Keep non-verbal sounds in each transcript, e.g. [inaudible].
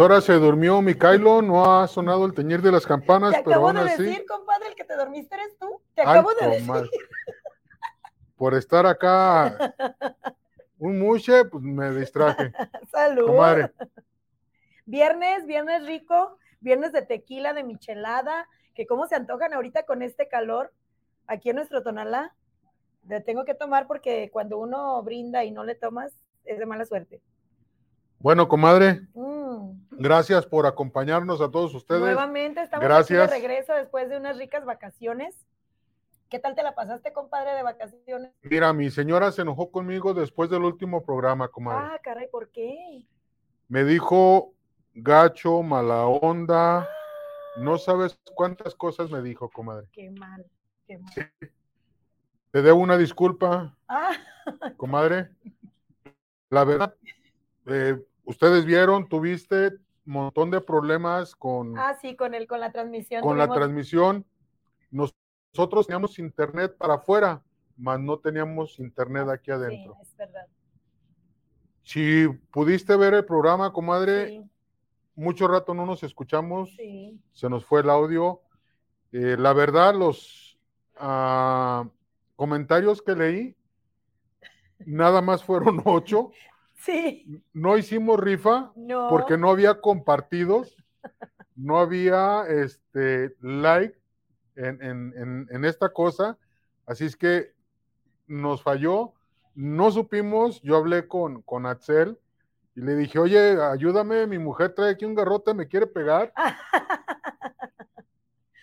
Ahora se durmió Micailo, no ha sonado el teñir de las campanas, Te pero acabo aún de así. decir, compadre, el que te dormiste eres tú. Te Ay, acabo de decir. Por estar acá un muche, pues me distraje. [laughs] Salud. Comadre, Viernes, viernes rico, viernes de tequila, de michelada, que cómo se antojan ahorita con este calor aquí en nuestro Tonalá. Le tengo que tomar porque cuando uno brinda y no le tomas, es de mala suerte. Bueno, comadre, Mm. gracias por acompañarnos a todos ustedes. Nuevamente estamos Gracias. aquí de regreso después de unas ricas vacaciones. ¿Qué tal te la pasaste, compadre, de vacaciones? Mira, mi señora se enojó conmigo después del último programa, comadre. Ah, caray, ¿por qué? Me dijo gacho, mala onda, no sabes cuántas cosas me dijo, comadre. Qué mal, qué mal. Te debo una disculpa, Ah, comadre. [laughs] La verdad, eh, ustedes vieron, tuviste un montón de problemas con, ah, sí, con el, con la transmisión. con la transmisión. Nos- nosotros teníamos internet para afuera, mas no teníamos internet aquí adentro. Sí, es verdad. Si pudiste ver el programa, comadre, Sí, mucho rato no nos escuchamos, sí. se nos fue el audio. Eh, la verdad, los ah, comentarios que leí, nada más fueron [laughs] ocho. Sí, No hicimos rifa no. porque no había compartidos, no había este like en, en- en- en esta cosa. Así es que nos falló. No supimos, yo hablé con, con Axel y le dije, oye, ayúdame, mi mujer trae aquí un garrote, me quiere pegar. [laughs]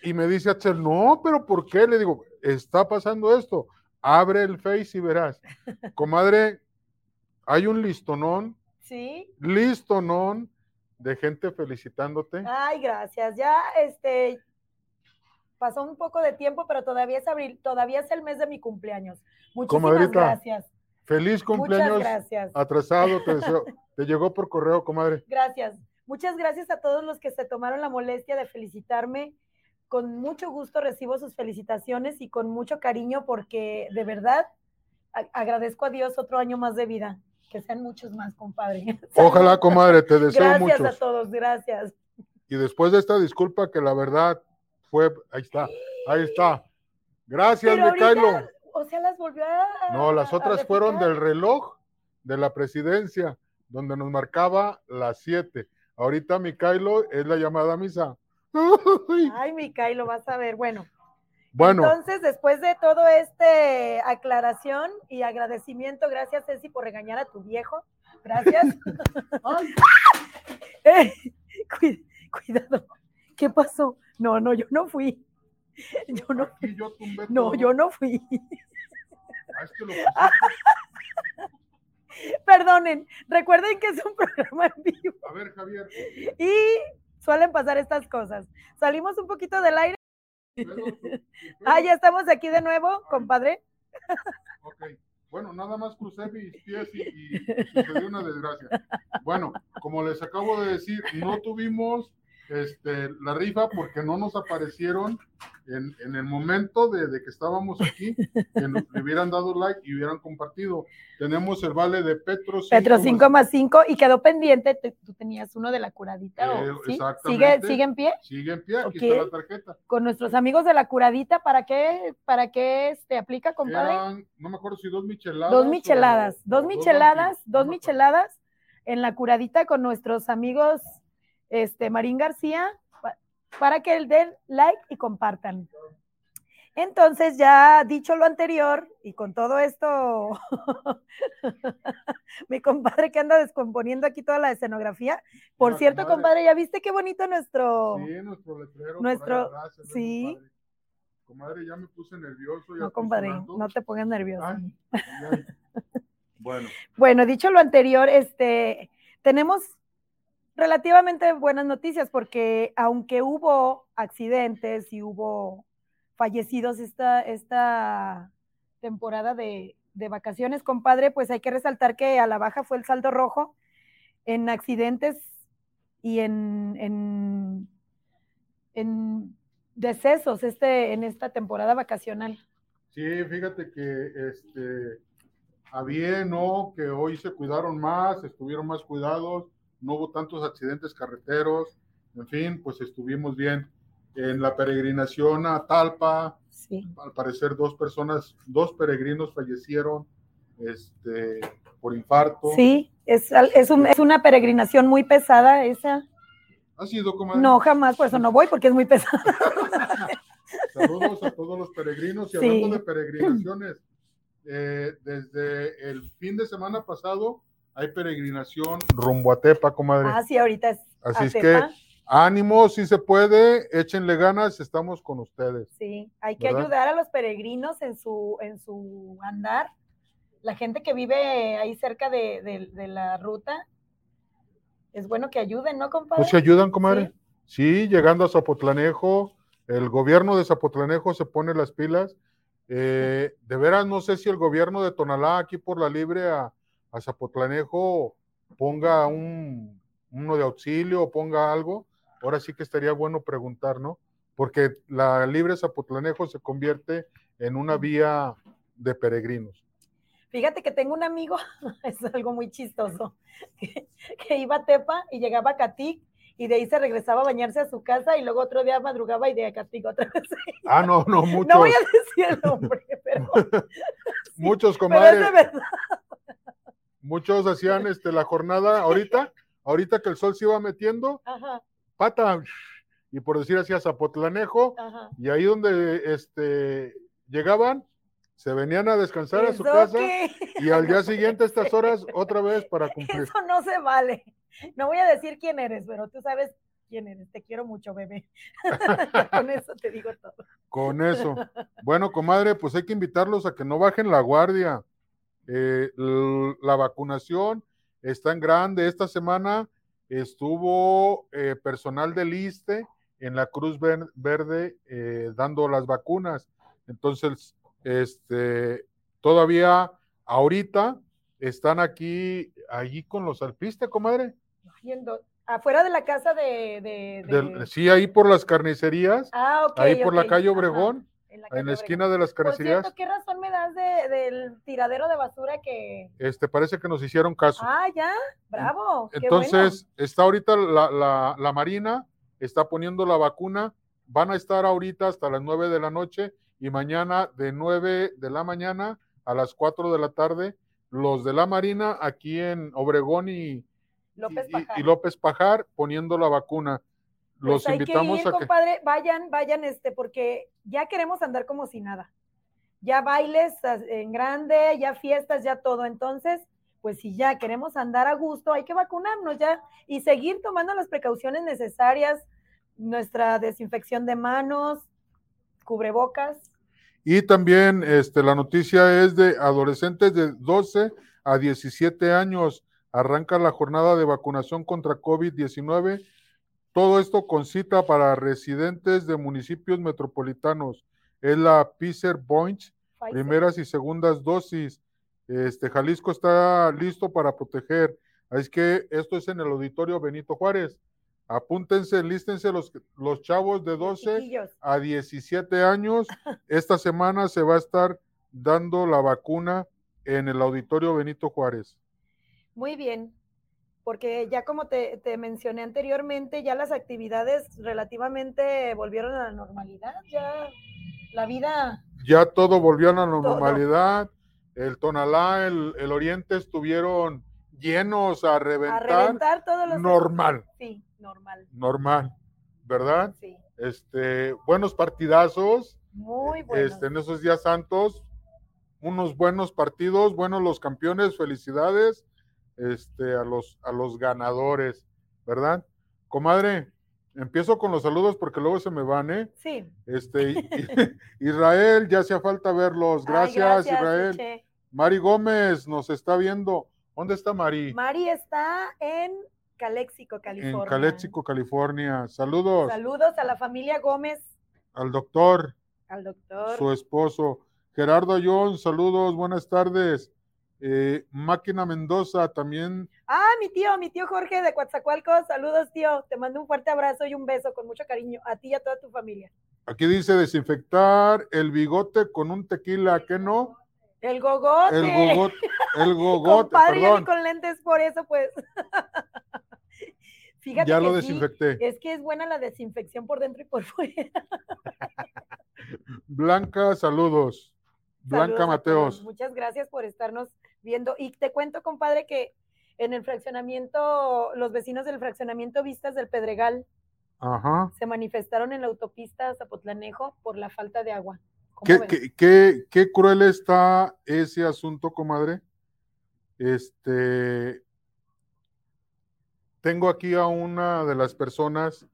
Y me dice Axel, no, pero ¿por qué? Le digo, está pasando esto. Abre el Face y verás. [laughs] Comadre, hay un listonón, Sí. listonón de gente felicitándote. Ay, gracias. Ya, este, pasó un poco de tiempo, pero todavía es abril, todavía es el mes de mi cumpleaños. Muchísimas Comadrita, gracias. Feliz Muchas cumpleaños gracias. atrasado, te deseo. [laughs] Te llegó por correo, comadre. Gracias. Muchas gracias a todos los que se tomaron la molestia de felicitarme. Con mucho gusto recibo sus felicitaciones y con mucho cariño porque de verdad agradezco a Dios otro año más de vida. Que sean muchos más, compadre. [laughs] Ojalá, comadre, te deseo Gracias a muchos. todos, gracias. Y después de esta disculpa que la verdad fue, ahí está, ahí está. Gracias, Pero Micaelo. o sea, las volvió a. No, las a otras fueron del reloj de la presidencia, donde nos marcaba las siete. Ahorita Micaelo es la llamada a misa. [laughs] Ay. Ay, Micael, lo vas a ver. Bueno, Bueno, entonces, después de todo este aclaración y agradecimiento, gracias, Ceci, por regañar a tu viejo. Gracias. [laughs] [laughs] Eh, cuid- cuidado. ¿Qué pasó? No, no, yo no fui. Yo no, aquí yo tumbé no, todo. yo no fui. Ah, es que lo [laughs] Perdonen, recuerden que es un programa en vivo A ver, Javier. y suelen pasar estas cosas. Salimos un poquito del aire. [laughs] Ah, ya estamos aquí de nuevo, compadre. Ok. Bueno, nada más crucé mis pies y, y sucedió una desgracia. Bueno, como les acabo de decir, no tuvimos este, la rifa porque no nos aparecieron en, en el momento de, de que estábamos aquí, que nos le hubieran dado like y hubieran compartido. Tenemos el vale de Petro. Petro 5 5 más 5 y quedó pendiente. te- Tú tenías uno de la curadita. ¿o Eh, sí? ¿Sigue. ¿Sigue en pie? Sigue en pie, aquí está la tarjeta. Con nuestros amigos de la curadita, ¿para qué, para qué este, aplica, compadre? Eran, no me acuerdo si dos micheladas. Dos micheladas, o dos micheladas, dos me acuerdo. micheladas en la curadita con nuestros amigos este, Marín García pa- para que den like y compartan. Entonces, ya dicho lo anterior y con todo esto, [laughs] mi compadre que anda descomponiendo aquí toda la escenografía. Por cierto, compadre, ¿ya viste qué bonito nuestro... Sí, nuestro letrero. Nuestro- sí. padre. Comadre, ya me puse nervioso. ya No, compadre, no te pongas nervioso. Ay, ay, ay. [laughs] Bueno, Bueno, dicho lo anterior, este, tenemos relativamente buenas noticias porque aunque hubo accidentes y hubo fallecidos esta, esta temporada de, de vacaciones, compadre, pues hay que resaltar que a la baja fue el saldo rojo en accidentes y en, en, en decesos este, en esta temporada vacacional. sí, fíjate que este, a ¿no? Que hoy se cuidaron más, estuvieron más cuidados, no hubo tantos accidentes carreteros, en fin, pues estuvimos bien. En la peregrinación a Talpa, al parecer dos personas, dos peregrinos fallecieron este, por infarto. Sí, es, es, es una peregrinación muy pesada esa. ¿Ha sido, comadre? No, jamás, por eso no voy, porque es muy pesada. [laughs] Saludos a todos los peregrinos y hablando de peregrinaciones, eh, desde el fin de semana pasado hay peregrinación rumbo a Tepa, comadre. Ah, sí, ahorita es. Así es que ánimo, si se puede, échenle ganas, estamos con ustedes. Sí, hay que ayudar a los peregrinos en su, en su andar. La gente que vive ahí cerca de, la ruta, es bueno que ayuden, ¿no, compadre? Pues se ayudan, comadre. Sí, llegando a Zapotlanejo, el gobierno de Zapotlanejo se pone las pilas. Eh, de veras, no sé si el gobierno de Tonalá, aquí por la libre a, Zapotlanejo, ponga un, uno de auxilio o ponga algo. Ahora sí que estaría bueno preguntar, ¿no? Porque la libre Zapotlanejo se convierte en una vía de peregrinos. Fíjate que tengo un amigo, [laughs] es algo muy chistoso, [laughs] que, que iba a Tepa y llegaba a Catic y de ahí se regresaba a bañarse a su casa y luego otro día madrugaba y de castigo otra vez. [laughs] Ah, no, no, muchos. No voy a decir el nombre, pero. muchos, comadre. Muchos hacían este, la jornada ahorita, ahorita que el sol se iba metiendo, pata, y por decir así a Zapotlanejo, y ahí donde este, llegaban, se venían a descansar a su casa y al día siguiente a estas horas otra vez para [laughs] cumplir. Eso no se vale. No voy a decir quién eres, pero tú sabes quién eres. Te quiero mucho, bebé. [laughs] Con eso te digo todo. Con eso. Bueno, comadre, pues hay que invitarlos a que no bajen la guardia. Eh, la vacunación está en grande. Esta semana estuvo eh, personal del ISTE en la Cruz Verde eh, dando las vacunas. Entonces, este, todavía ahorita están aquí, allí con los alpistas, comadre. afuera de la casa de, sí, ahí por las carnicerías. Ah, ahí por la calle Obregón. En la, esquina de las carnicerías. Por ¿qué razón me das del tiradero de basura que... Este, parece que nos hicieron caso. Ah, ya, bravo. Entonces, está ahorita la, la, Marina, está poniendo la vacuna, van a estar ahorita hasta las nueve de la noche y mañana de nueve de la mañana a las cuatro de la tarde los de la Marina aquí en Obregón y López Pajar, poniendo la vacuna. Los pues invitamos a que compadre, vayan, vayan, este, porque ya queremos andar como si nada. Ya bailes en grande, ya fiestas, ya todo. Entonces, pues si ya queremos andar a gusto, hay que vacunarnos ya y seguir tomando las precauciones necesarias, nuestra desinfección de manos, cubrebocas. Y también este, la noticia es de adolescentes de 12 a 17 años. Arranca la jornada de vacunación contra COVID-19. Todo esto con cita para residentes de municipios metropolitanos. Es la Pfizer Point, primeras y segundas dosis. Este, Jalisco está listo para proteger. Así que esto es en el auditorio Benito Juárez. Apúntense, lístense los, los chavos de 12 a 17 años. Esta semana se va a estar dando la vacuna en el auditorio Benito Juárez. Muy bien, porque ya como te, mencioné anteriormente, ya las actividades relativamente volvieron a la normalidad, ya la vida... Ya todo volvió a la normalidad, el Tonalá, el, el Oriente estuvieron llenos a reventar. A reventar todos los... Normal. Sí normal. Normal, ¿verdad? Sí. Este, buenos partidazos. Muy buenos. Este, en esos días santos, unos buenos partidos, buenos los campeones, felicidades este, a, los, a los ganadores, ¿verdad? Comadre, empiezo con los saludos porque luego se me van, ¿eh? Sí. Este, [laughs] Israel, ya hacía falta verlos. Gracias, Israel. Mari Gómez nos está viendo. ¿Dónde está Mari? Mari está en Caléxico, California. En Caléxico, California. Saludos. Saludos a la familia Gómez. Al doctor. Al doctor. Su esposo. Gerardo Ayón, saludos, buenas tardes. Eh, Máquina Mendoza también. Ah, mi tío, mi tío Jorge de Coatzacoalcos. Saludos, tío. Te mando un fuerte abrazo y un beso con mucho cariño a ti y a toda tu familia. Aquí dice desinfectar el bigote con un tequila, ¿qué no? El gogote. El gogote. El [laughs] gogote. Compadre, con lentes por eso, pues. [laughs] Fíjate ya lo sí, desinfecté. es que es buena la desinfección por dentro y por fuera. [laughs] Blanca, saludos. Blanca. Mateos. Muchas gracias por estarnos viendo. Y te cuento, compadre, que en el fraccionamiento, los vecinos del fraccionamiento Vistas del Pedregal Ajá. se manifestaron en la autopista Zapotlanejo por la falta de agua. ¿Cómo ¿Qué, qué, qué- qué cruel está ese asunto, comadre? Este, tengo aquí a una de las personas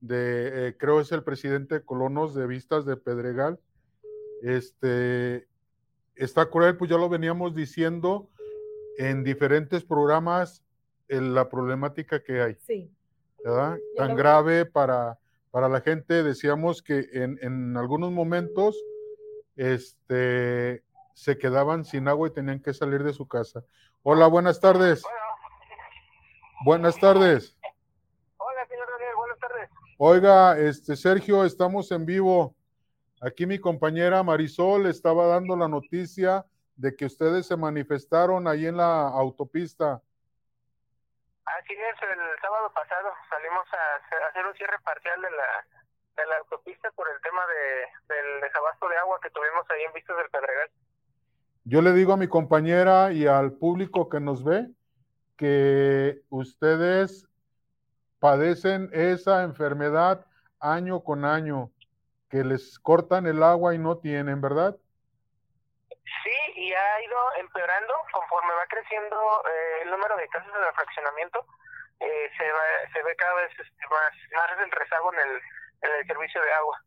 de, eh, creo es el presidente de Colonos de Vistas de Pedregal. Este, está cruel, pues ya lo veníamos diciendo en diferentes programas, en la problemática que hay. Sí, ¿verdad? Tan lo- grave para, para la gente. Decíamos que en, en algunos momentos este, se quedaban sin agua y tenían que salir de su casa. Hola, buenas tardes. Buenas tardes. Hola, señor Daniel, buenas tardes. Oiga, este Sergio, estamos en vivo. Aquí mi compañera Marisol estaba dando la noticia de que ustedes se manifestaron ahí en la autopista. Así es, el sábado pasado salimos a hacer- un cierre parcial de la, de la autopista por el tema de, del desabasto de agua que tuvimos ahí en Vistas del Pedregal. Yo le digo a mi compañera y al público que nos ve que ustedes padecen esa enfermedad año con año, que les cortan el agua y no tienen, ¿verdad? Sí, y ha ido empeorando conforme va creciendo eh, el número de casos el fraccionamiento. eh, se, va- se ve cada vez este, más, más el rezago en el, en el servicio de agua.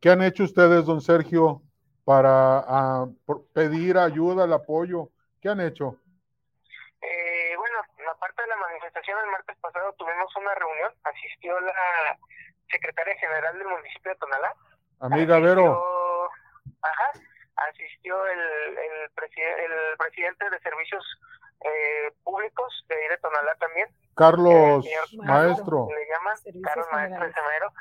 ¿Qué han hecho ustedes, don Sergio, para ah, pedir ayuda, el apoyo? ¿Qué han hecho? Eh, bueno, aparte de la manifestación el martes pasado tuvimos una reunión, asistió la secretaria general del municipio de Tonalá. Amiga Vero, Asistió- Ajá, asistió el, el, preside- el presidente de servicios eh, públicos de ahí de Tonalá también. Carlos, señor maestro. Le llaman Servicios Carlos Maestro de. Semero.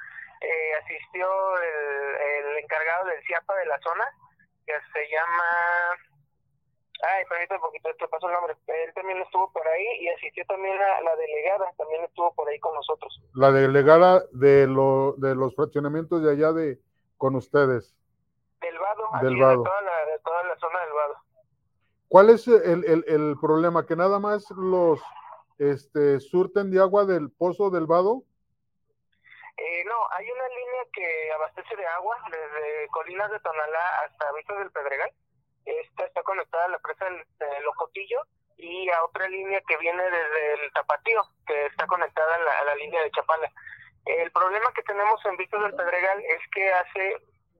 Eh, asistió el, el encargado del CIAPA de la zona, que se llama... Ay, permítame un poquito, te paso el nombre. Él también estuvo por ahí y asistió también la, la delegada, también estuvo por ahí con nosotros. La delegada de, lo, de los fraccionamientos de allá de con ustedes. Del Vado, Del Vado. De, toda la, de toda la zona del Vado. ¿Cuál es el, el- el problema? ¿Que nada más los este, surten de agua del pozo del vado? Eh, no, hay una línea que abastece de agua desde Colinas de Tonalá hasta Vistas del Pedregal. Esta está conectada a la presa de Locotillo y a otra línea que viene desde el Tapatío, que está conectada a la, línea de Chapala. El problema que tenemos en Vistas del Pedregal es que hace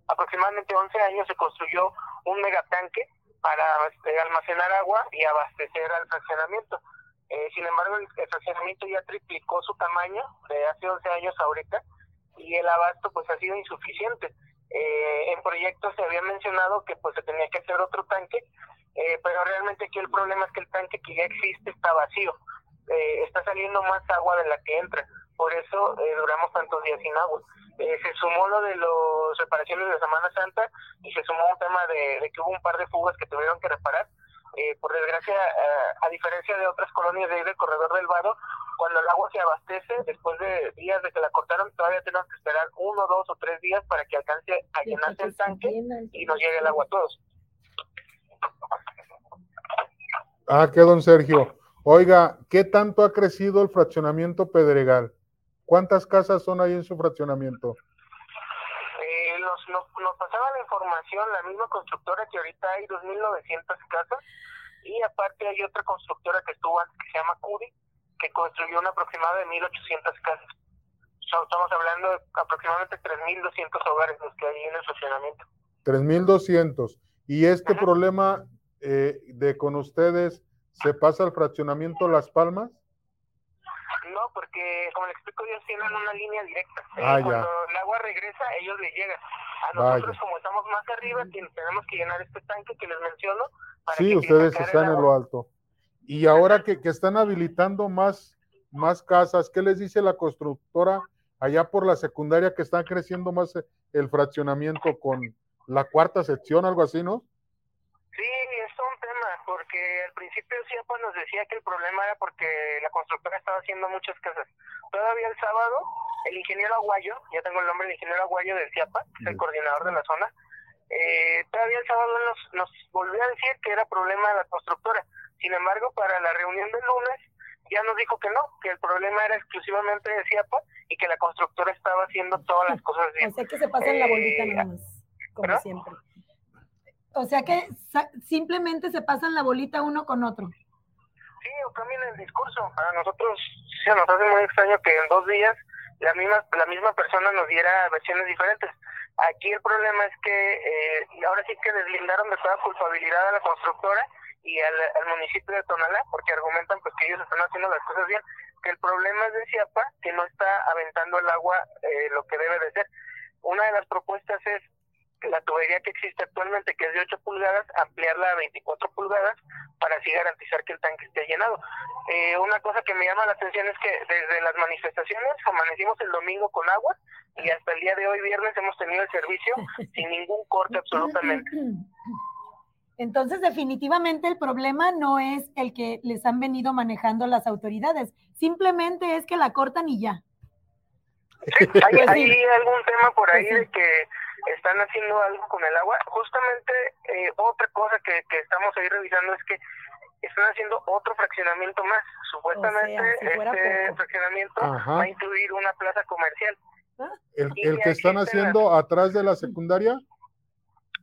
aproximadamente 11 años se construyó un megatanque para este, almacenar agua y abastecer al fraccionamiento. Eh, sin embargo, el, el fraccionamiento ya triplicó su tamaño de hace 11 años ahorita y el abasto pues ha sido insuficiente. Eh, en proyectos se había mencionado que pues se tenía que hacer otro tanque, eh, pero realmente aquí el problema es que el tanque que ya existe está vacío. Eh, está saliendo más agua de la que entra. Por eso eh, duramos tantos días sin agua. Eh, se sumó lo de las reparaciones de Semana Santa y se sumó un tema de, de que hubo un par de fugas que tuvieron que reparar. Eh, por desgracia, eh, a diferencia de otras colonias de ahí del corredor del Vado, cuando el agua se abastece, después de días de que la cortaron, todavía tenemos que esperar uno, dos o tres días para que alcance a llenarse el tanque y nos llegue el agua a todos. Ah, que don Sergio. Oiga, ¿qué tanto ha crecido el fraccionamiento Pedregal? ¿Cuántas casas son ahí en su fraccionamiento? Eh, nos, nos, pasaba la información la misma constructora que ahorita hay 2.900 casas y aparte hay otra constructora que estuvo antes que se llama CUDI que construyó un aproximado de 1.800 casas. So, estamos hablando de aproximadamente 3.200 hogares los que hay en el funcionamiento. 3.200. ¿Y este Ajá. problema eh, de con ustedes se pasa al fraccionamiento Las Palmas? No, porque como le explico, ellos tienen una línea directa. Eh, Ah, ya. Cuando el agua regresa, ellos le llegan. A nosotros, Vaya. como estamos más arriba, ten- tenemos que llenar este tanque que les menciono. Para Sí, que ustedes están en lo alto. Y ahora que, que están habilitando más, más casas, ¿qué les dice la constructora allá por la secundaria que está creciendo más eh, el fraccionamiento con la cuarta sección, algo así, ¿no? Sí, es un tema, porque porque al principio Ciapa nos decía que el problema era porque la constructora estaba haciendo muchas casas. Todavía el sábado, el ingeniero Aguayo, ya tengo el nombre del ingeniero Aguayo de Ciapa, que es el coordinador de la zona, eh, todavía el sábado nos, nos volvió a decir que era problema de la constructora. Sin embargo, para la reunión del lunes ya nos dijo que no, que el problema era exclusivamente de Ciapa y que la constructora estaba haciendo todas las cosas [laughs] bien. O sea que se pasan la bolita Eh, nada más, como siempre. O sea que sa- simplemente se pasan la bolita uno con otro. Sí, o cambian el discurso. A nosotros se nos hace muy extraño que en dos días la misma la misma persona nos diera versiones diferentes. Aquí el problema es que eh, ahora sí que deslindaron de toda culpabilidad a la constructora y al, municipio de Tonalá, porque argumentan pues que ellos están haciendo las cosas bien, que el problema es de Ciapa, que no está aventando el agua eh, lo que debe de ser. Una de las propuestas es la tubería que existe actualmente, que es de 8 pulgadas, ampliarla a 24 pulgadas para así garantizar que el tanque esté llenado. Eh, una cosa que me llama la atención es que desde las manifestaciones amanecimos el domingo con agua y hasta el día de hoy viernes hemos tenido el servicio [laughs] sin ningún corte absolutamente. Entonces, definitivamente el problema no es el que les han venido manejando las autoridades, simplemente es que la cortan y ya. ¿Hay, Pues sí. hay algún tema por ahí Pues sí. de que están haciendo algo con el agua? Justamente eh, otra cosa que, que estamos ahí revisando es que están haciendo otro fraccionamiento más. Supuestamente O sea, si fuera este poco. fraccionamiento Ajá. va a incluir una plaza comercial. El, el que están haciendo atrás de la secundaria,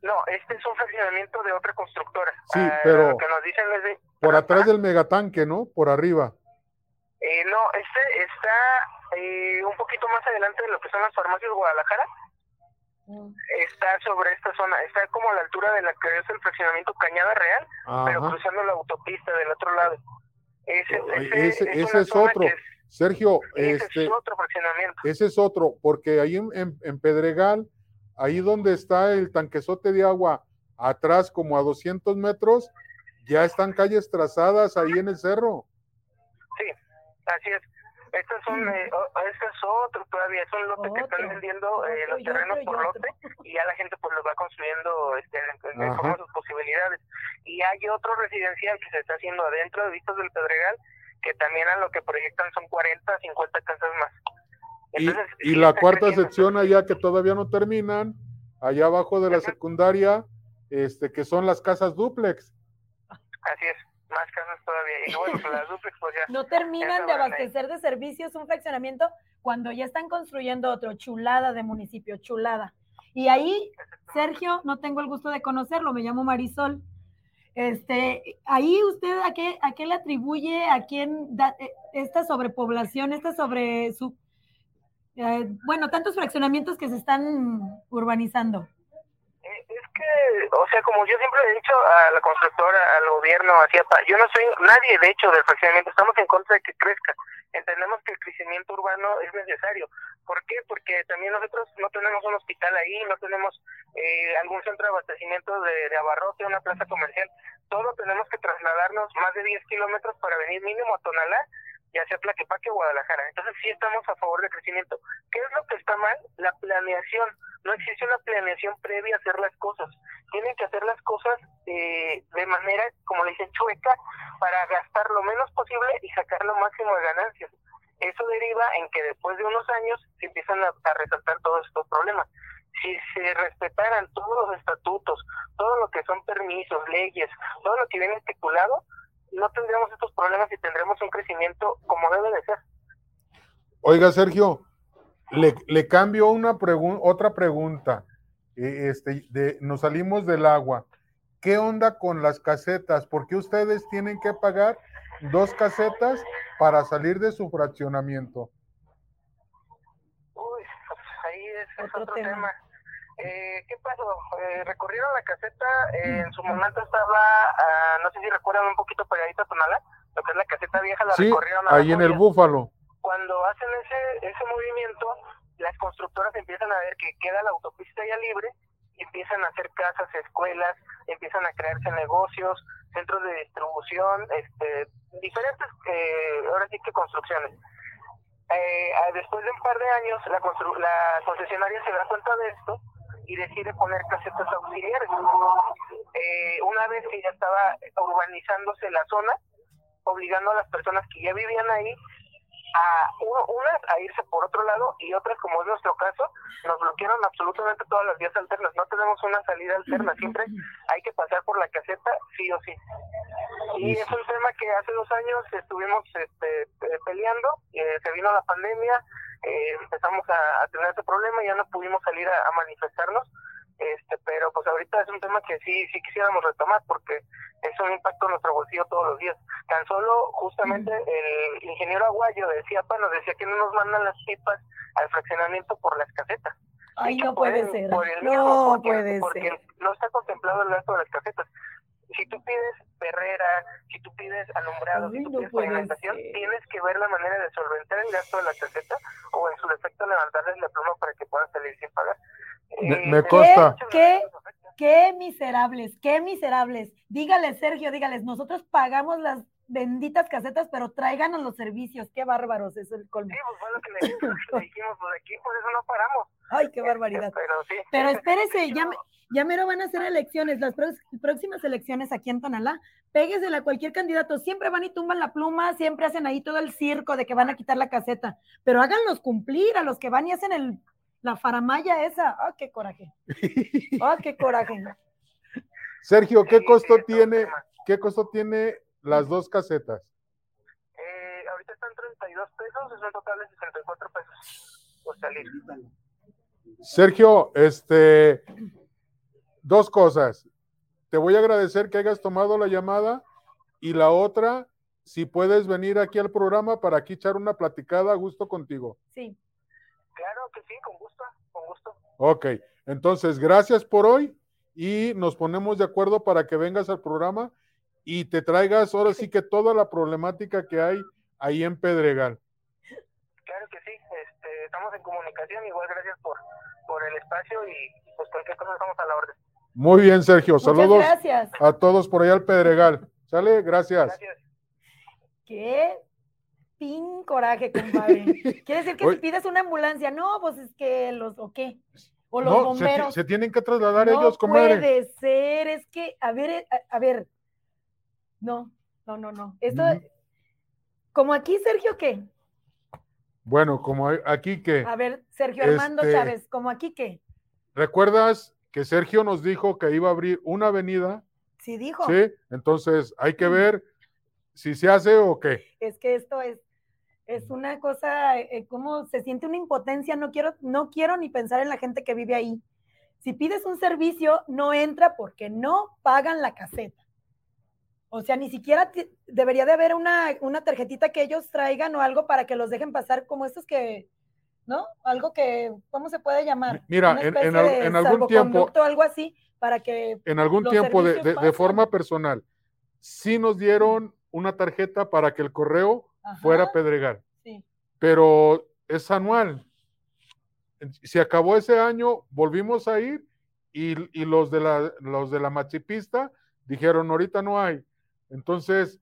No, este es un fraccionamiento de otra constructora. Sí, Ah, pero- Lo que nos dicen es de... por atrás del megatanque, ¿no? Por arriba. Eh, no, este está eh, un poquito más adelante de lo que son las farmacias Guadalajara. Está sobre esta zona, está como a la altura de la que es el fraccionamiento Cañada Real, pero cruzando la autopista del otro lado. Ese, Oye, ese, ese- es ese otro. es- Sergio, ese este, es otro fraccionamiento. ese es otro, porque ahí en, en- en Pedregal, ahí donde está el tanquezote de agua, atrás como a 200 metros, ya están calles trazadas ahí en el cerro. Sí, así es. Estos son, eh, o- este es otro todavía, es un lote que están vendiendo eh, los terrenos por otro. lote y ya la gente pues los va construyendo este, a sus posibilidades. Y hay otro residencial que se está haciendo adentro de Vistas del Pedregal que también a lo que proyectan son 40, 50 casas más. Y, Entonces, y sí la cuarta creciendo. sección allá que todavía no terminan, allá abajo de la Ajá. secundaria, este, que son las casas duplex. Así es, más casas todavía. Y bueno, pues las duplex pues ya. [laughs] No terminan de ahí. abastecer de servicios un fraccionamiento cuando ya están construyendo otro, chulada de municipio, chulada. Y ahí, Sergio, no tengo el gusto de conocerlo, me llamo Marisol. Este, ahí usted a qué, a qué le atribuye, a quién da eh, esta sobrepoblación, esta sobre su, eh, bueno, tantos fraccionamientos que se están urbanizando. Que, o sea, como yo siempre he dicho a la constructora, al gobierno, hacia yo no soy nadie, de hecho, del fraccionamiento. Estamos en contra de que crezca. Entendemos que el crecimiento urbano es necesario. ¿Por qué? Porque también nosotros no tenemos un hospital ahí, no tenemos eh, algún centro de abastecimiento de, de abarrote, una plaza comercial. Todo tenemos que trasladarnos más de 10 kilómetros para venir mínimo a Tonalá, ya sea Tlaquepaque Guadalajara. Entonces sí estamos a favor del crecimiento. ¿Qué es lo que está mal? La planeación. No existe una planeación previa a hacer las cosas. Tienen que hacer las cosas eh, de manera, como le dicen, chueca, para gastar lo menos posible y sacar lo máximo de ganancias. Eso deriva en que después de unos años se empiezan a, a resaltar todos estos problemas. Si se respetaran todos los estatutos, todo lo que son permisos, leyes, todo lo que viene estipulado, no tendríamos estos problemas y tendremos un crecimiento como debe de ser. Oiga, Sergio, le, le cambio una pregun- otra pregunta. Eh, Este, de, nos salimos del agua. ¿Qué onda con las casetas? ¿Por qué ustedes tienen que pagar dos casetas para salir de su fraccionamiento? Uy, pues ahí es, es Otro otro, tema. tema. Eh, ¿Qué pasó? Eh, recorrieron la caseta, eh, en su momento estaba, ah, no sé si recuerdan, un poquito pegadita a Tonala, lo que es la caseta vieja, la Sí, recorrieron a ahí en el. Búfalo. Cuando hacen ese, ese movimiento, las constructoras empiezan a ver que queda la autopista ya libre, empiezan a hacer casas, escuelas, empiezan a crearse negocios, centros de distribución, este, diferentes, eh, ahora sí que construcciones. Eh, ah, después de un par de años, la, constru- la concesionaria se da cuenta de esto y decide poner casetas auxiliares. Eh, una vez que ya estaba urbanizándose la zona, obligando a las personas que ya vivían ahí a unas a irse por otro lado y otras, como es nuestro caso, nos bloquearon absolutamente todas las vías alternas. No tenemos una salida alterna, siempre hay que pasar por la caseta, sí o sí. Y es un tema que hace dos años estuvimos este, eh, peleando, eh, se vino la pandemia, eh, empezamos a, tener ese problema y ya no pudimos salir a manifestarnos este pero pues ahorita es un tema que sí sí quisiéramos retomar porque es un impacto en nuestro bolsillo todos los días. Tan solo justamente el ingeniero Aguayo decía bueno decía que no nos mandan las pipas al fraccionamiento por la escaseta. Ay, no puede ser. no puede porque no está contemplado el gasto de las casetas. Si tú pides si tú pides alumbrado, si tú pides alimentación, tienes que ver la manera de solventar el gasto de la caseta o en su defecto levantarles la pluma para que puedan salir sin pagar. Me, consta. ¿Qué, qué, miserables, qué miserables. Dígales, Sergio, dígales, nosotros pagamos las benditas casetas, pero tráiganos los servicios. Qué bárbaros, es el colmo. Sí, pues bueno que le, dijimos, pues aquí por eso no paramos. Ay, qué barbaridad. Pero, sí. pero espérese, [laughs] ya, ya mero van a ser elecciones, las próximas elecciones aquí en Tonalá. Péguesela a cualquier candidato, siempre van y tumban la pluma, siempre hacen ahí todo el circo de que van a quitar la caseta, pero háganlos cumplir a los que van y hacen el la faramaya esa, ¡ah, qué coraje! ¡Ah, [laughs] qué coraje! Sergio, ¿qué costo tiene, qué costo tiene las dos casetas? Eh, ahorita están 32 pesos, es un total de 64 pesos por salir. Sergio, este, dos cosas. Te voy a agradecer que hayas tomado la llamada y la otra, si puedes venir aquí al programa para aquí echar una platicada a gusto contigo. Sí. Claro que sí, con gusto, con gusto. Ok, entonces gracias por hoy y nos ponemos de acuerdo para que vengas al programa y te traigas ahora sí que toda la problemática que hay ahí en Pedregal. Claro que sí, este, estamos en comunicación, igual gracias por, por el espacio y pues cualquier cosa estamos a la orden. Muy bien, Sergio, saludos gracias. a todos por allá al Pedregal. ¿Sale? Gracias. Gracias. ¿Qué? pin coraje, compadre. [laughs] Quiere decir que si pides una ambulancia, no, pues es que los, ¿o qué? O los bomberos. Se, tienen que trasladar ellos, comadre. No puede ser, es que, a ver, eh, a, ver, no, no, no, no. Esto, como aquí, Sergio, ¿qué? Bueno, como aquí que. A ver, Sergio Armando este, Chávez, como aquí qué. ¿Recuerdas que Sergio nos dijo que iba a abrir una avenida? Sí, dijo. Sí, entonces hay que ver si se hace o qué. Es que esto es es una cosa, eh, como se siente una impotencia, no quiero, no quiero ni pensar en la gente que vive ahí. Si pides un servicio, no entra porque no pagan la caseta. O sea, ni siquiera debería de haber una, una, tarjetita que ellos traigan o algo para que los dejen pasar como estos que, ¿no? Algo que, ¿cómo se puede llamar? Mira, en, en, algún tiempo... algo así, para que... En algún tiempo, de, de, forma personal, sí nos dieron una tarjeta para que el correo fuera Pedregal. Pero es anual. Se acabó ese año, volvimos a ir y, los, de la, los de la machipista dijeron, ahorita no hay. Entonces,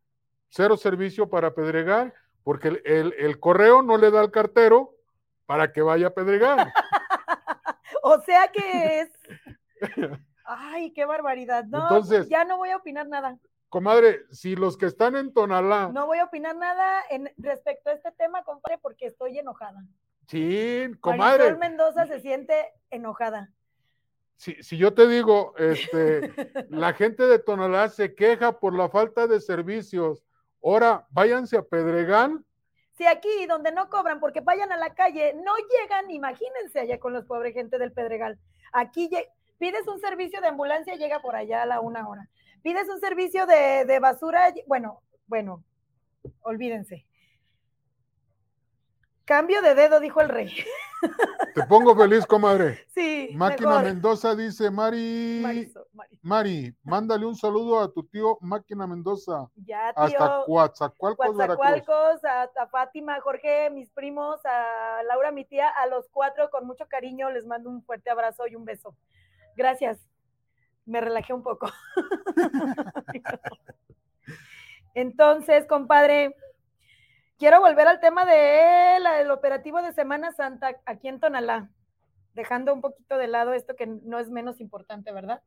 cero servicio para Pedregal, porque el, correo no le da al cartero para que vaya a Pedregal. [laughs] o sea que es... [laughs] Ay, qué barbaridad. No, Entonces, ya no voy a opinar nada. Comadre, si los que están en Tonalá. No voy a opinar nada en respecto a este tema, compadre, porque estoy enojada. Sí, comadre. Marisol Mendoza se siente enojada. Si, si yo te digo, este, [laughs] la gente de Tonalá se queja por la falta de servicios. Ahora, váyanse a Pedregal. Si aquí donde no cobran porque vayan a la calle, no llegan, imagínense allá con los pobres gente del Pedregal. Aquí pides un servicio de ambulancia, llega por allá a la una hora pides un servicio de, basura, bueno, bueno, olvídense. Cambio de dedo, dijo el rey. [laughs] Te pongo feliz, comadre. [laughs] Sí. Máquina Mendoza dice, Mari, Mari. mándale un saludo a tu tío Máquina Mendoza. Ya, tío. Hasta Coatzacoalcos, Coatzacoalcos, a, a, Fátima, Jorge, mis primos, a Laura, mi tía, a los cuatro, con mucho cariño, les mando un fuerte abrazo y un beso. Gracias me relajé un poco. [laughs] Entonces, compadre, quiero volver al tema de del operativo de Semana Santa aquí en Tonalá. dejando un poquito de lado esto que no es menos importante, ¿verdad?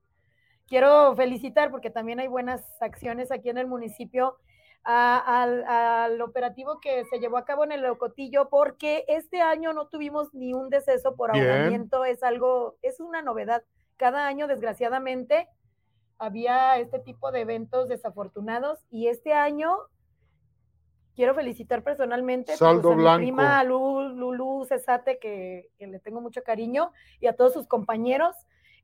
Quiero felicitar porque también hay buenas acciones aquí en el municipio al, operativo que se llevó a cabo en el Locotillo, porque este año no tuvimos ni un deceso por ahogamiento, es algo, es una novedad. Cada año, desgraciadamente, había este tipo de eventos desafortunados y este año quiero felicitar personalmente pues, a mi prima Lulu, Cesate, que, que, le tengo mucho cariño, y a todos sus compañeros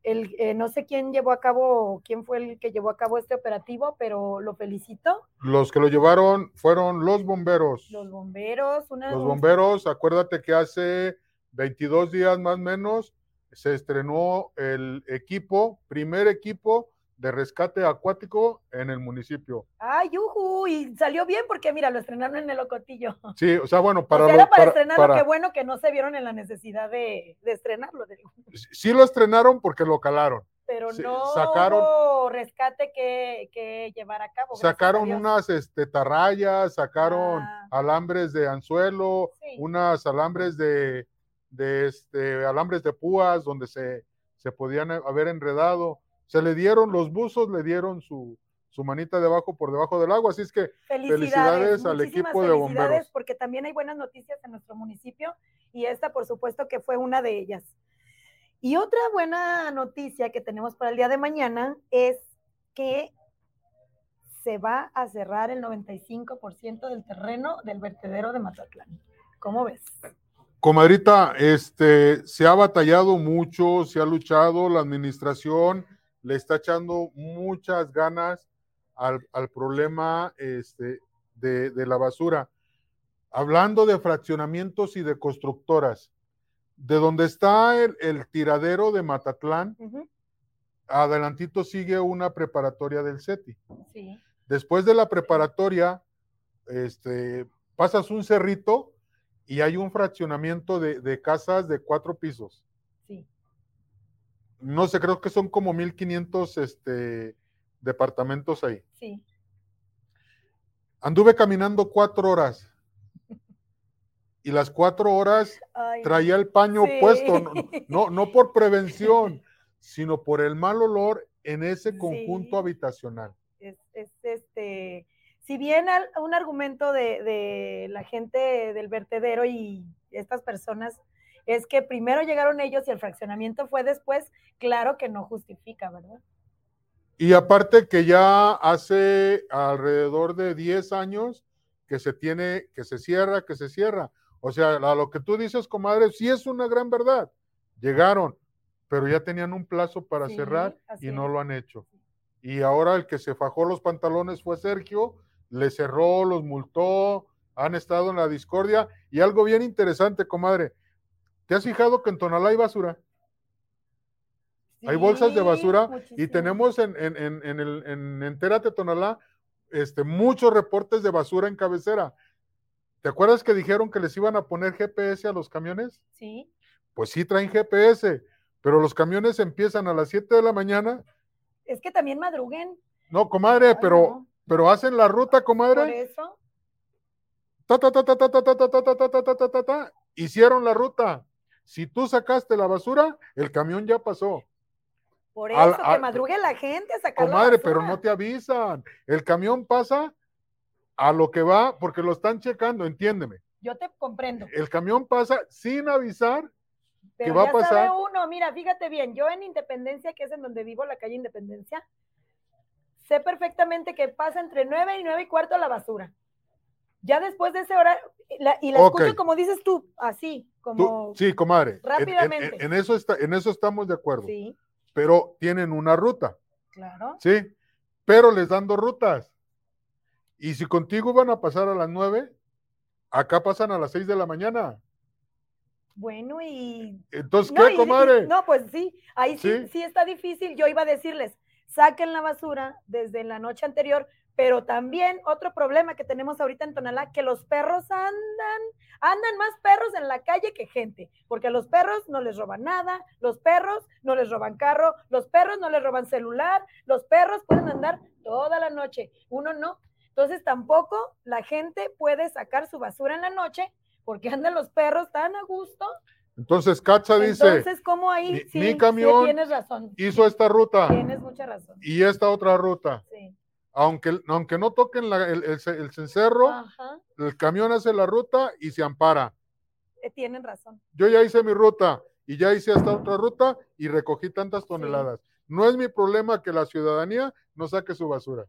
el, eh, no sé quién llevó a cabo, quién fue el que llevó a cabo este operativo, pero lo felicito. Los que lo llevaron fueron los bomberos. Los bomberos, una, Los bomberos, acuérdate que hace 22 días más o menos se estrenó el equipo, primer equipo de rescate acuático en el municipio. ¡Ay, yuju! Y salió bien porque, mira, lo estrenaron en el Ocotillo. Sí, o sea, bueno, [laughs] para... era para, estrenarlo, qué bueno que no se vieron en la necesidad de, estrenarlo. Sí lo estrenaron porque lo calaron. Pero no sacaron, hubo rescate que, llevar a cabo. Sacaron unas este, tarrayas, sacaron ah. alambres de anzuelo, unas alambres de, de este, alambres de púas donde se, se podían haber enredado se le dieron los buzos, le dieron su, su manita debajo por debajo del agua. Así es que felicidades, al equipo de bomberos. Porque también hay buenas noticias en nuestro municipio y esta, por supuesto, que fue una de ellas. Y otra buena noticia que tenemos para el día de mañana es que se va a cerrar el 95% del terreno del vertedero de Mazatlán. ¿Cómo ves? Comadrita, este, se ha batallado mucho, se ha luchado, la administración le está echando muchas ganas al, problema este, de, la basura. Hablando de fraccionamientos y de constructoras, de donde está el, tiradero de Matatlán, adelantito sigue una preparatoria del CETI. Después de la preparatoria, este, pasas un cerrito y hay un fraccionamiento de, de casas de cuatro pisos no sé, creo que son como 1500 este, departamentos ahí. Sí. Anduve caminando cuatro horas. Y las cuatro horas traía el paño puesto, no, no, por prevención, [laughs] sino por el mal olor en ese conjunto habitacional. Es, este, si bien un argumento de, de la gente del vertedero y estas personas es que primero llegaron ellos y el fraccionamiento fue después, claro que no justifica, ¿verdad? Y aparte que ya hace alrededor de 10 años que se tiene, que se cierra, que se cierra. O sea, a lo que tú dices, comadre, sí es una gran verdad. Llegaron, pero ya tenían un plazo para cerrar y no lo han hecho. Y ahora el que se fajó los pantalones fue Sergio, le cerró, los multó, han estado en la discordia. Y algo bien interesante, comadre, ¿Te has fijado que en Tonalá hay basura? hay bolsas de basura y tenemos en, en, en, el, en Entérate Tonalá este, muchos reportes de basura en cabecera. ¿Te acuerdas que dijeron que les iban a poner GPS a los camiones? Sí. Pues sí traen GPS, pero los camiones empiezan a las 7 de la mañana. Es que también madruguen. No, comadre, pero, pero hacen la ruta, comadre. Por eso. Ta, ta, ta, ta, ta, ta, ta, ta, ta, ta, ta, ta, ta, ta, hicieron la ruta. Si tú sacaste la basura, el camión ya pasó. Por eso, que madrugue la gente a sacar la basura. pero no te avisan. El camión pasa a lo que va porque lo están checando, entiéndeme. Yo te comprendo. El camión pasa sin avisar que va a pasar. Sabe uno, mira, fíjate bien, yo en Independencia, que es en donde vivo, la calle Independencia, sé perfectamente que pasa entre nueve y nueve y cuarto la basura. Ya después de ese horario, y la escucho como dices tú, así, como. sí, comadre. Rápidamente. En, eso está, en eso estamos de acuerdo. Sí. Pero tienen una ruta. Claro. Sí. Pero les dan dos rutas. Y si contigo van a pasar a las nueve, acá pasan a las seis de la mañana. Bueno, y. Entonces, ¿qué, comadre? no, pues sí, ahí sí, sí está difícil. Yo iba a decirles, saquen la basura desde la noche anterior, pero también otro problema que tenemos ahorita en Tonalá, que los perros andan, andan más perros en la calle que gente, porque a los perros no les roban nada, los perros no les roban carro, los perros no les roban celular, los perros pueden andar toda la noche, uno no. Entonces tampoco la gente puede sacar su basura en la noche porque andan los perros tan a gusto. Entonces, Katza dice, Entonces, ¿cómo ahí? mi- sí, mi sí, camión tienes razón. hizo esta ruta Tienes mucha razón. y esta otra ruta. Sí. Aunque, aunque no toquen la- el, el, el cencerro, Ajá, el camión hace la ruta y se ampara. eh, tienen razón. Yo ya hice mi ruta y ya hice esta otra ruta y recogí tantas toneladas. No es mi problema que la ciudadanía no saque su basura.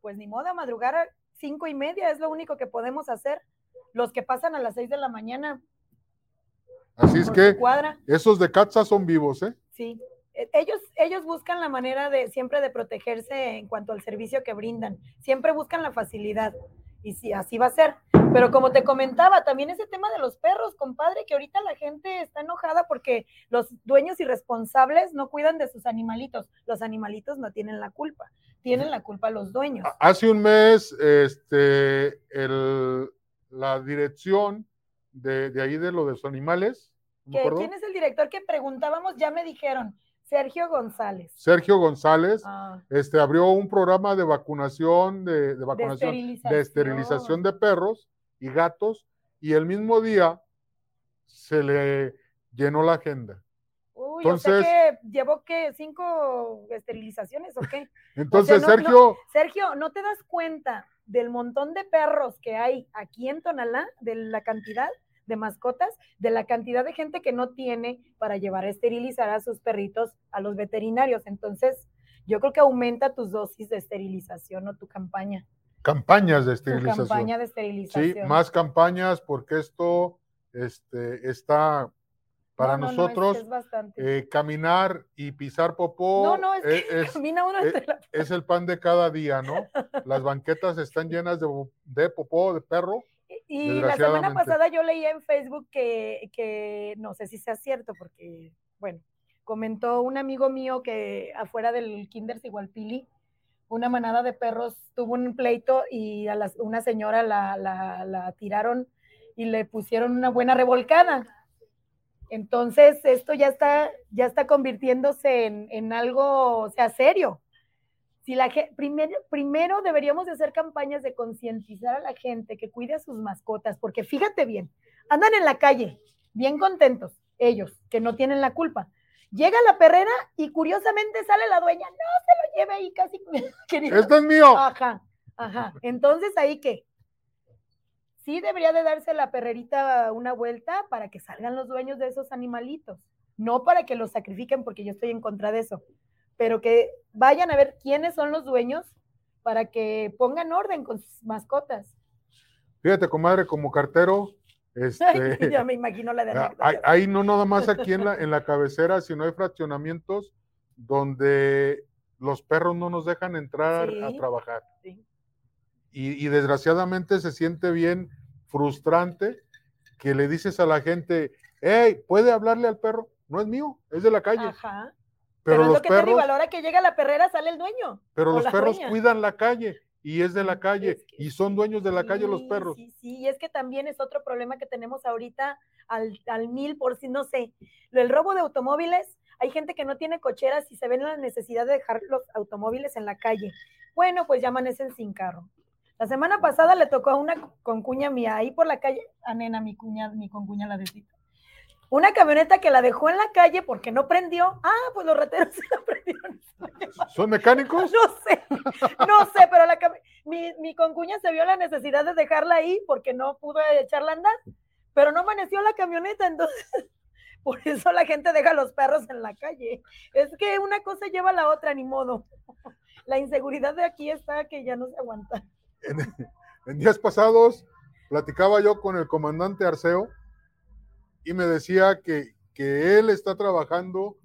Pues ni modo, a madrugar a cinco y media es lo único que podemos hacer. Los que pasan a las seis de la mañana Así es que cuadra, esos de Katza son vivos, ¿eh? sí. Eh, Ellos, ellos buscan la manera de siempre de protegerse en cuanto al servicio que brindan. Siempre buscan la facilidad. Y sí, así va a ser. Pero como te comentaba, también ese tema de los perros, compadre, que ahorita la gente está enojada porque los dueños irresponsables no cuidan de sus animalitos. Los animalitos no tienen la culpa. Tienen la culpa los dueños. Hace un mes, este, el- la dirección de, de ahí de lo de los animales. ¿Quién es el director que preguntábamos? Ya me dijeron, Sergio González. Sergio González, Ah, este, abrió un programa de vacunación, de, de de vacunación, esterilización. de esterilización de perros y gatos, y el mismo día se le llenó la agenda. Uy, Entonces- o sea que llevó que cinco esterilizaciones o qué. [laughs] Entonces, no- Sergio, Sergio, ¿no te das cuenta del montón de perros que hay aquí en Tonalá, de la cantidad de mascotas, de la cantidad de gente que no tiene para llevar a esterilizar a sus perritos a los veterinarios? Entonces, yo creo que aumenta tus dosis de esterilización o tu campaña, campañas de tu esterilización. campaña de Sí, esterilización. más campañas porque esto este, está para No, no, no, es- nosotros es eh, caminar y pisar popó No, no, es que es, camina uno entre la- es el pan de cada día, ¿no? Las banquetas están llenas de, de popó, de perro. Y la semana pasada yo leía en Facebook que, que no sé si sea cierto, porque, bueno, comentó un amigo mío que afuera del Kinder Sigualpili, una manada de perros tuvo un pleito y a las- una señora la, la- la tiraron y le pusieron una buena revolcada. Entonces, esto ya está, ya está convirtiéndose en, en algo, o sea, serio. Si la primero, primero deberíamos de hacer campañas de concientizar a la gente que cuide a sus mascotas, porque fíjate bien, andan en la calle, bien contentos, ellos, que no tienen la culpa. Llega la perrera y curiosamente sale la dueña, no se lo lleve ahí casi. [laughs] queriendo- ¡Este es mío! Ajá, ajá. Entonces ahí que sí debería de darse la perrerita una vuelta para que salgan los dueños de esos animalitos, no para que los sacrifiquen porque yo estoy en contra de eso, pero que vayan a ver quiénes son los dueños para que pongan orden con sus mascotas. Fíjate, comadre, como cartero, este, [laughs] ya me imagino la de Ah. Hay, hay no nada más aquí en la, [laughs] en la cabecera, sino hay fraccionamientos donde los perros no nos dejan entrar a trabajar. Sí. Y, y desgraciadamente se siente bien frustrante que le dices a la gente, hey, ¿puede hablarle al perro? No es mío, es de la calle. Ajá. Pero, Pero, es los lo que te digo, perros, a la hora que llega la perrera sale el dueño. pero los perros dueña. cuidan la calle y es de la calle Es que y son dueños de la calle los perros. Sí, sí, y es que también es otro problema que tenemos ahorita al, al mil por si, no sé, el robo de automóviles, hay gente que no tiene cocheras y se ven la necesidad de dejar los automóviles en la calle. Bueno, pues ya amanecen sin carro. La semana pasada le tocó a una concuña mía ahí por la calle, a nena, mi cuña, mi concuña la de Una camioneta que la dejó en la calle porque no prendió. Ah, pues los rateros se la prendieron. ¿Son mecánicos? No sé, no sé, pero la mi, mi concuña se vio la necesidad de dejarla ahí porque no pudo echarla a andar, pero no amaneció la camioneta, entonces [laughs] por eso la gente deja los perros en la calle. Es que una cosa lleva a la otra, ni modo. [laughs] La inseguridad de aquí está que ya no se aguanta. en, [laughs] en días pasados platicaba yo con el comandante Arceo y me decía que, que él está trabajando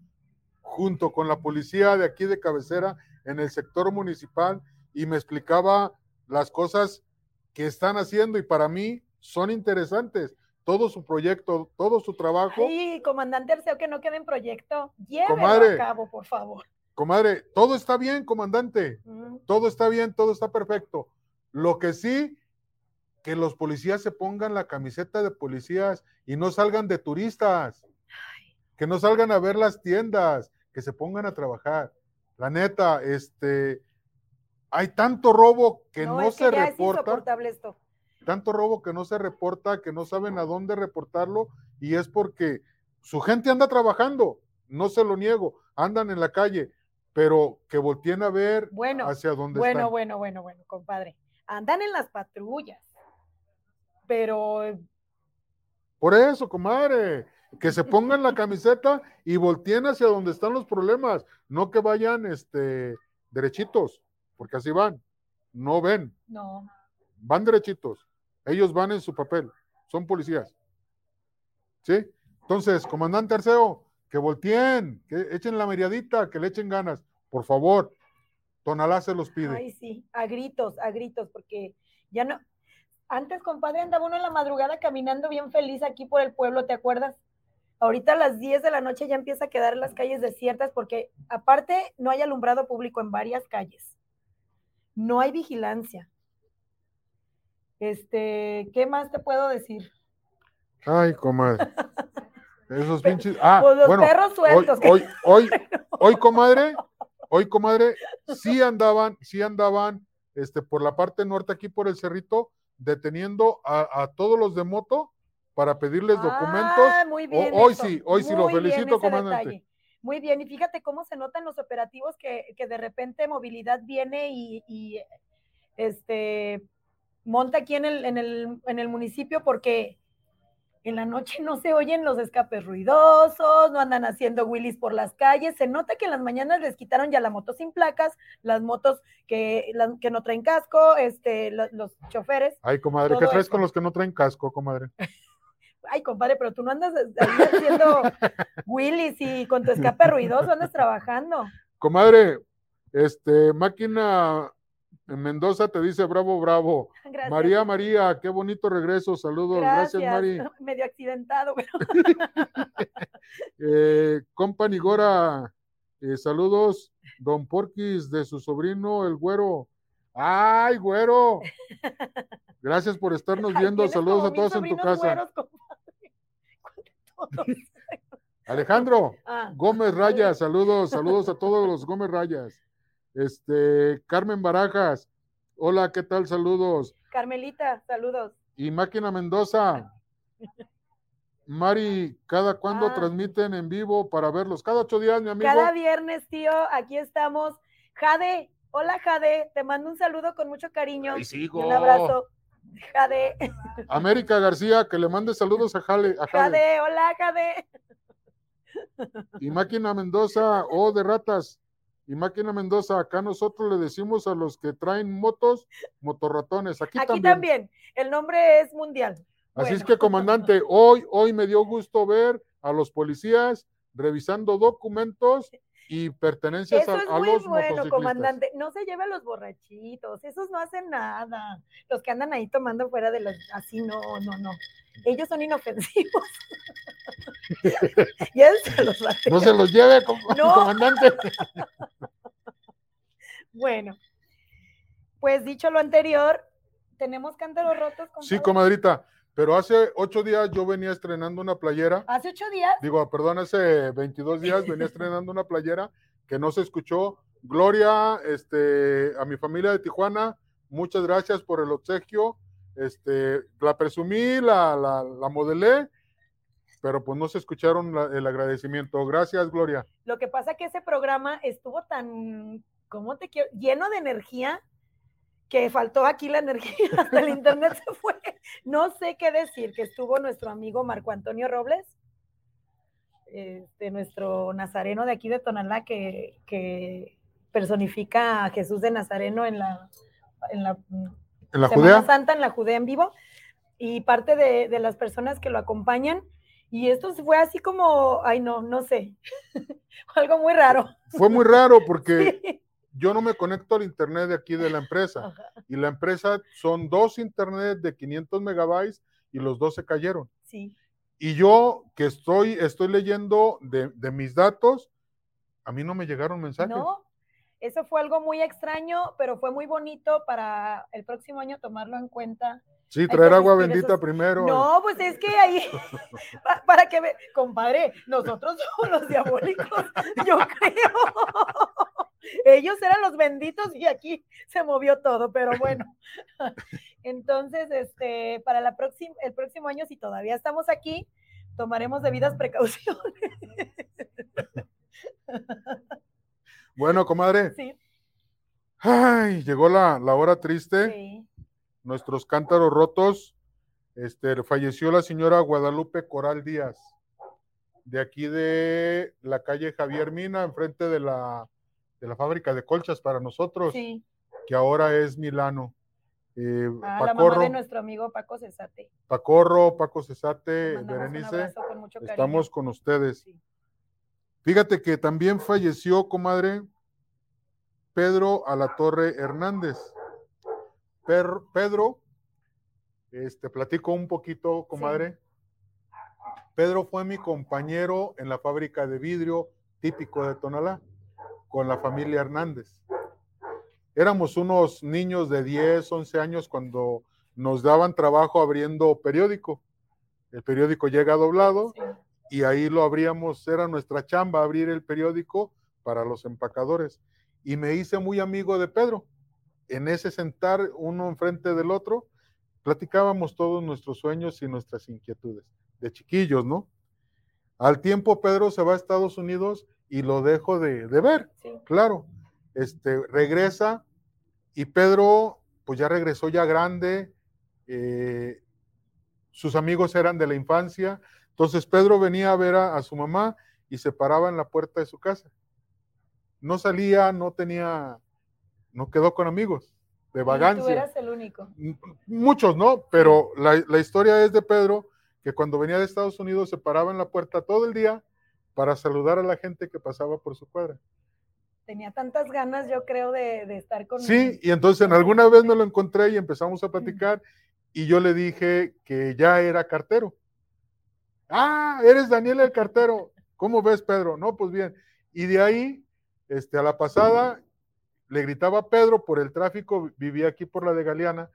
junto con la policía de aquí de cabecera en el sector municipal y me explicaba las cosas que están haciendo y para mí son interesantes. Todo su proyecto, todo su trabajo. Ay, comandante Arceo, que no quede en proyecto. Llévelo Comadre. a cabo, por favor. Comadre, todo está bien, comandante. Mm, todo está bien, todo está perfecto. Lo que sí, que los policías se pongan la camiseta de policías y no salgan de turistas, que no salgan a ver las tiendas, que se pongan a trabajar. La neta, este, hay tanto robo que no, es se ya es reporta, insoportable esto. tanto robo que no se reporta, que no saben a dónde reportarlo, y es porque su gente anda trabajando, no se lo niego, andan en la calle, pero que volteen a ver Bueno, hacia dónde Bueno, están. bueno, bueno, bueno, compadre. Andan en las patrullas, pero eh, Por eso, comadre, que se pongan la camiseta y volteen hacia donde están los problemas, no que vayan este, derechitos, porque así van, no ven, no. van derechitos, ellos van en su papel, son policías. ¿Sí? Entonces, comandante Arceo, que volteen, que echen la meriadita, que le echen ganas, por favor. Tonalá se los pide. Ay, sí, a gritos, a gritos, porque ya no. Antes, compadre, andaba uno en la madrugada caminando bien feliz aquí por el pueblo, ¿te acuerdas? Ahorita a las 10 de la noche ya empieza a quedar las calles desiertas porque aparte no hay alumbrado público en varias calles. No hay vigilancia. Este, ¿qué más te puedo decir? Ay, comadre. Esos [laughs] pinches. Ah, Pues los bueno, perros sueltos. Hoy, [laughs] hoy, hoy, hoy, comadre, hoy, comadre, sí andaban, sí andaban, este, por la parte norte aquí por el cerrito, deteniendo a, a todos los de moto para pedirles documentos. Ah, muy bien. hoy eso. sí, hoy sí, lo felicito, comandante. detalle. Muy bien, y fíjate cómo se notan los operativos que, que de repente movilidad viene y, y, este monta aquí en el, en, el, en el municipio porque en la noche no se oyen los escapes ruidosos, no andan haciendo willis por las calles. Se nota que en las mañanas les quitaron ya la moto sin placas, las motos que, que no traen casco, este, lo- los choferes. Ay, comadre, ¿qué traes con los que no traen casco, comadre? [laughs] Ay, compadre, pero tú no andas haciendo [laughs] willis y con tu escape ruidoso andas trabajando. Comadre, este, máquina en Mendoza te dice bravo, bravo. Gracias. María, María, qué bonito regreso. Saludos, gracias, Mari. [laughs] Medio accidentado, pero [laughs] Eh, compa Nigora, eh, saludos, don Porquis, de su sobrino, el güero. ¡Ay, güero! [laughs] Gracias por estarnos viendo. Saludos a todos en tu casa. Todos. Alejandro Ah, Gómez Rayas, saludos, saludos a todos los Gómez Rayas. Este, Carmen Barajas, hola, ¿qué tal? Saludos. Carmelita, saludos. Y Máquina Mendoza. [laughs] Mari, ¿cada cuándo Ah. transmiten en vivo para verlos? Cada ocho días, mi amigo. Cada viernes, tío, aquí estamos. Jade, hola Jade, te mando un saludo con mucho cariño. Ahí y sigo. Un abrazo. Jade, [laughs] América García, que le mande saludos a Jale, a Jale. Jade, hola Jade. Y Máquina Mendoza, oh, de ratas. Y Máquina Mendoza, acá nosotros le decimos a los que traen motos, motorratones. Aquí, Aquí también. también. El nombre es mundial. Así es que, comandante, hoy, hoy me dio gusto ver a los policías revisando documentos y pertenencias Eso a, es a muy los bueno, comandante. No se lleve a los borrachitos, esos no hacen nada. Los que andan ahí tomando fuera de los... Así no, no, no. Ellos son inofensivos. [laughs] ya se los va a No se los lleve, com- No. [laughs] comandante. Bueno, pues dicho lo anterior, tenemos cántaros rotos. Sí, compadre? comadrita, pero hace ocho días yo venía estrenando una playera. Hace ocho días. digo, perdón, hace 22 días venía [laughs] estrenando una playera que no se escuchó. Gloria, este, a mi familia de Tijuana, muchas gracias por el obsequio. Este, la presumí, la, la, la modelé, pero pues no se escucharon la- el agradecimiento. Gracias, Gloria. Lo que pasa que ese programa estuvo tan, ¿cómo te quiero? Lleno de energía que faltó aquí la energía, [laughs] hasta el internet se fue. No sé qué decir, que estuvo nuestro amigo Marco Antonio Robles, este, nuestro nazareno de aquí de Tonalá, que, que personifica a Jesús de Nazareno en la, en la En la Semana Judea, Santa en la Judea en vivo y parte de, de las personas que lo acompañan. Y esto fue así como, ay no, no sé, [laughs] algo muy raro. fue muy raro porque [laughs] Sí. Yo no me conecto al internet de aquí de la empresa. Ajá, Y la empresa son dos internet de 500 megabytes y los dos se cayeron. sí. Y yo que estoy, estoy leyendo de, de mis datos, a mí no me llegaron mensajes. No, eso fue algo muy extraño, pero fue muy bonito para el próximo año tomarlo en cuenta. Sí, traer agua bendita esos- primero. No, pues es que ahí, [laughs] pa- para que ve, compadre, nosotros somos los diabólicos, [laughs] yo creo. Ellos eran los benditos y aquí se movió todo, pero bueno. [laughs] Entonces, este, para la próxima, el próximo año, si todavía estamos aquí, tomaremos debidas precauciones. [laughs] Bueno, comadre. Sí, Ay, llegó la, la hora triste. sí. Nuestros cántaros rotos. Este, falleció la señora Guadalupe Coral Díaz, de aquí de la calle Javier Mina, enfrente de la, de la fábrica de colchas para nosotros, sí. que ahora es Milano. Eh, Ah, la mamá Pacorro, de nuestro amigo Paco Cesate. Pacorro, Paco Cesate, Berenice, con estamos con ustedes. Sí. Fíjate que también falleció, comadre, Pedro Alatorre Hernández. Per- Pedro, este, platico un poquito, comadre. Pedro fue mi compañero en la fábrica de vidrio típico de Tonalá, con la familia Hernández. Éramos unos niños de 10, 11 años cuando nos daban trabajo abriendo periódico. El periódico llega doblado Sí. y ahí lo abríamos, era nuestra chamba abrir el periódico para los empacadores. Y me hice muy amigo de Pedro. En ese sentar uno enfrente del otro, platicábamos todos nuestros sueños y nuestras inquietudes, de chiquillos, ¿no? Al tiempo Pedro se va a Estados Unidos y lo dejo de, de ver, Sí. claro. Este, regresa y Pedro, pues ya regresó ya grande, eh, sus amigos eran de la infancia, entonces Pedro venía a ver a, a su mamá y se paraba en la puerta de su casa. No salía, no tenía, no quedó con amigos, de Y Tú vagancia. eras el único. Muchos, ¿no? Pero la, la historia es de Pedro, que cuando venía de Estados Unidos se paraba en la puerta todo el día para saludar a la gente que pasaba por su cuadra. Tenía tantas ganas, yo creo, de, de estar con Sí, y entonces en alguna vez me lo encontré y empezamos a platicar y yo le dije que ya era cartero. Ah, eres Daniel el cartero. ¿Cómo ves, Pedro? No, pues bien. Y de ahí, este, a la pasada, le gritaba a Pedro por el tráfico, vivía aquí por la de Galeana,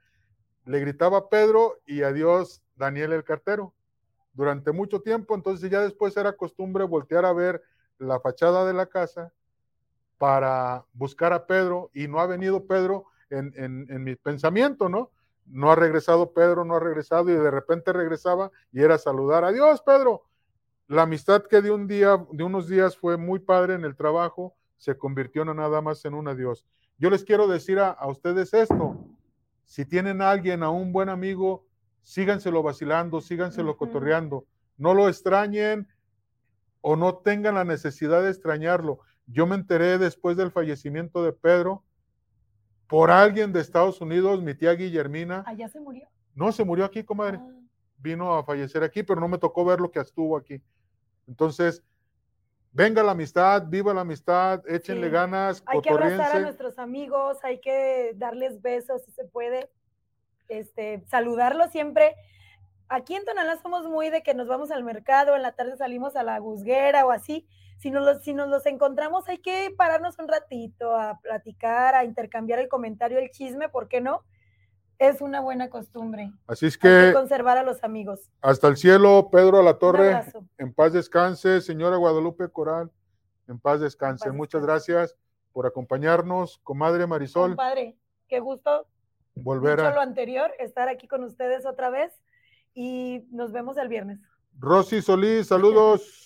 le gritaba a Pedro y adiós, Daniel el cartero. Durante mucho tiempo, entonces ya después era costumbre voltear a ver la fachada de la casa para buscar a Pedro y no ha venido Pedro en, en, en mi pensamiento, ¿no? No ha regresado Pedro, no ha regresado y de repente regresaba y era saludar, adiós Pedro. La amistad que de un día, de unos días fue muy padre en el trabajo, se convirtió no nada más en un adiós. Yo les quiero decir a, a ustedes esto, si tienen a alguien, a un buen amigo, síganselo vacilando, síganselo Ujú. cotorreando, no lo extrañen o no tengan la necesidad de extrañarlo. Yo me enteré después del fallecimiento de Pedro por alguien de Estados Unidos, mi tía Guillermina. Allá se murió. No, se murió aquí, comadre. Ah, Vino a fallecer aquí, pero no me tocó ver lo que estuvo aquí. Entonces, venga la amistad, viva la amistad, échenle Sí. ganas, Hay que abrazar a nuestros amigos, hay que darles besos si se puede, este, saludarlos siempre. Aquí en Tonalá somos muy de que nos vamos al mercado, en la tarde salimos a la guzguera o así. Si nos, los, si nos los encontramos hay que pararnos un ratito a platicar, a intercambiar el comentario, el chisme, ¿por qué no? Es una buena costumbre. Así es Hay que que conservar a los amigos. hasta el cielo, Pedro a la torre, en paz descanse, señora Guadalupe Coral, en paz descanse. paz Muchas descanse. gracias por acompañarnos, comadre Marisol, Compadre, qué gusto volver dicho lo a anterior, estar aquí con ustedes otra vez y nos vemos el viernes. Rosy Solís, saludos.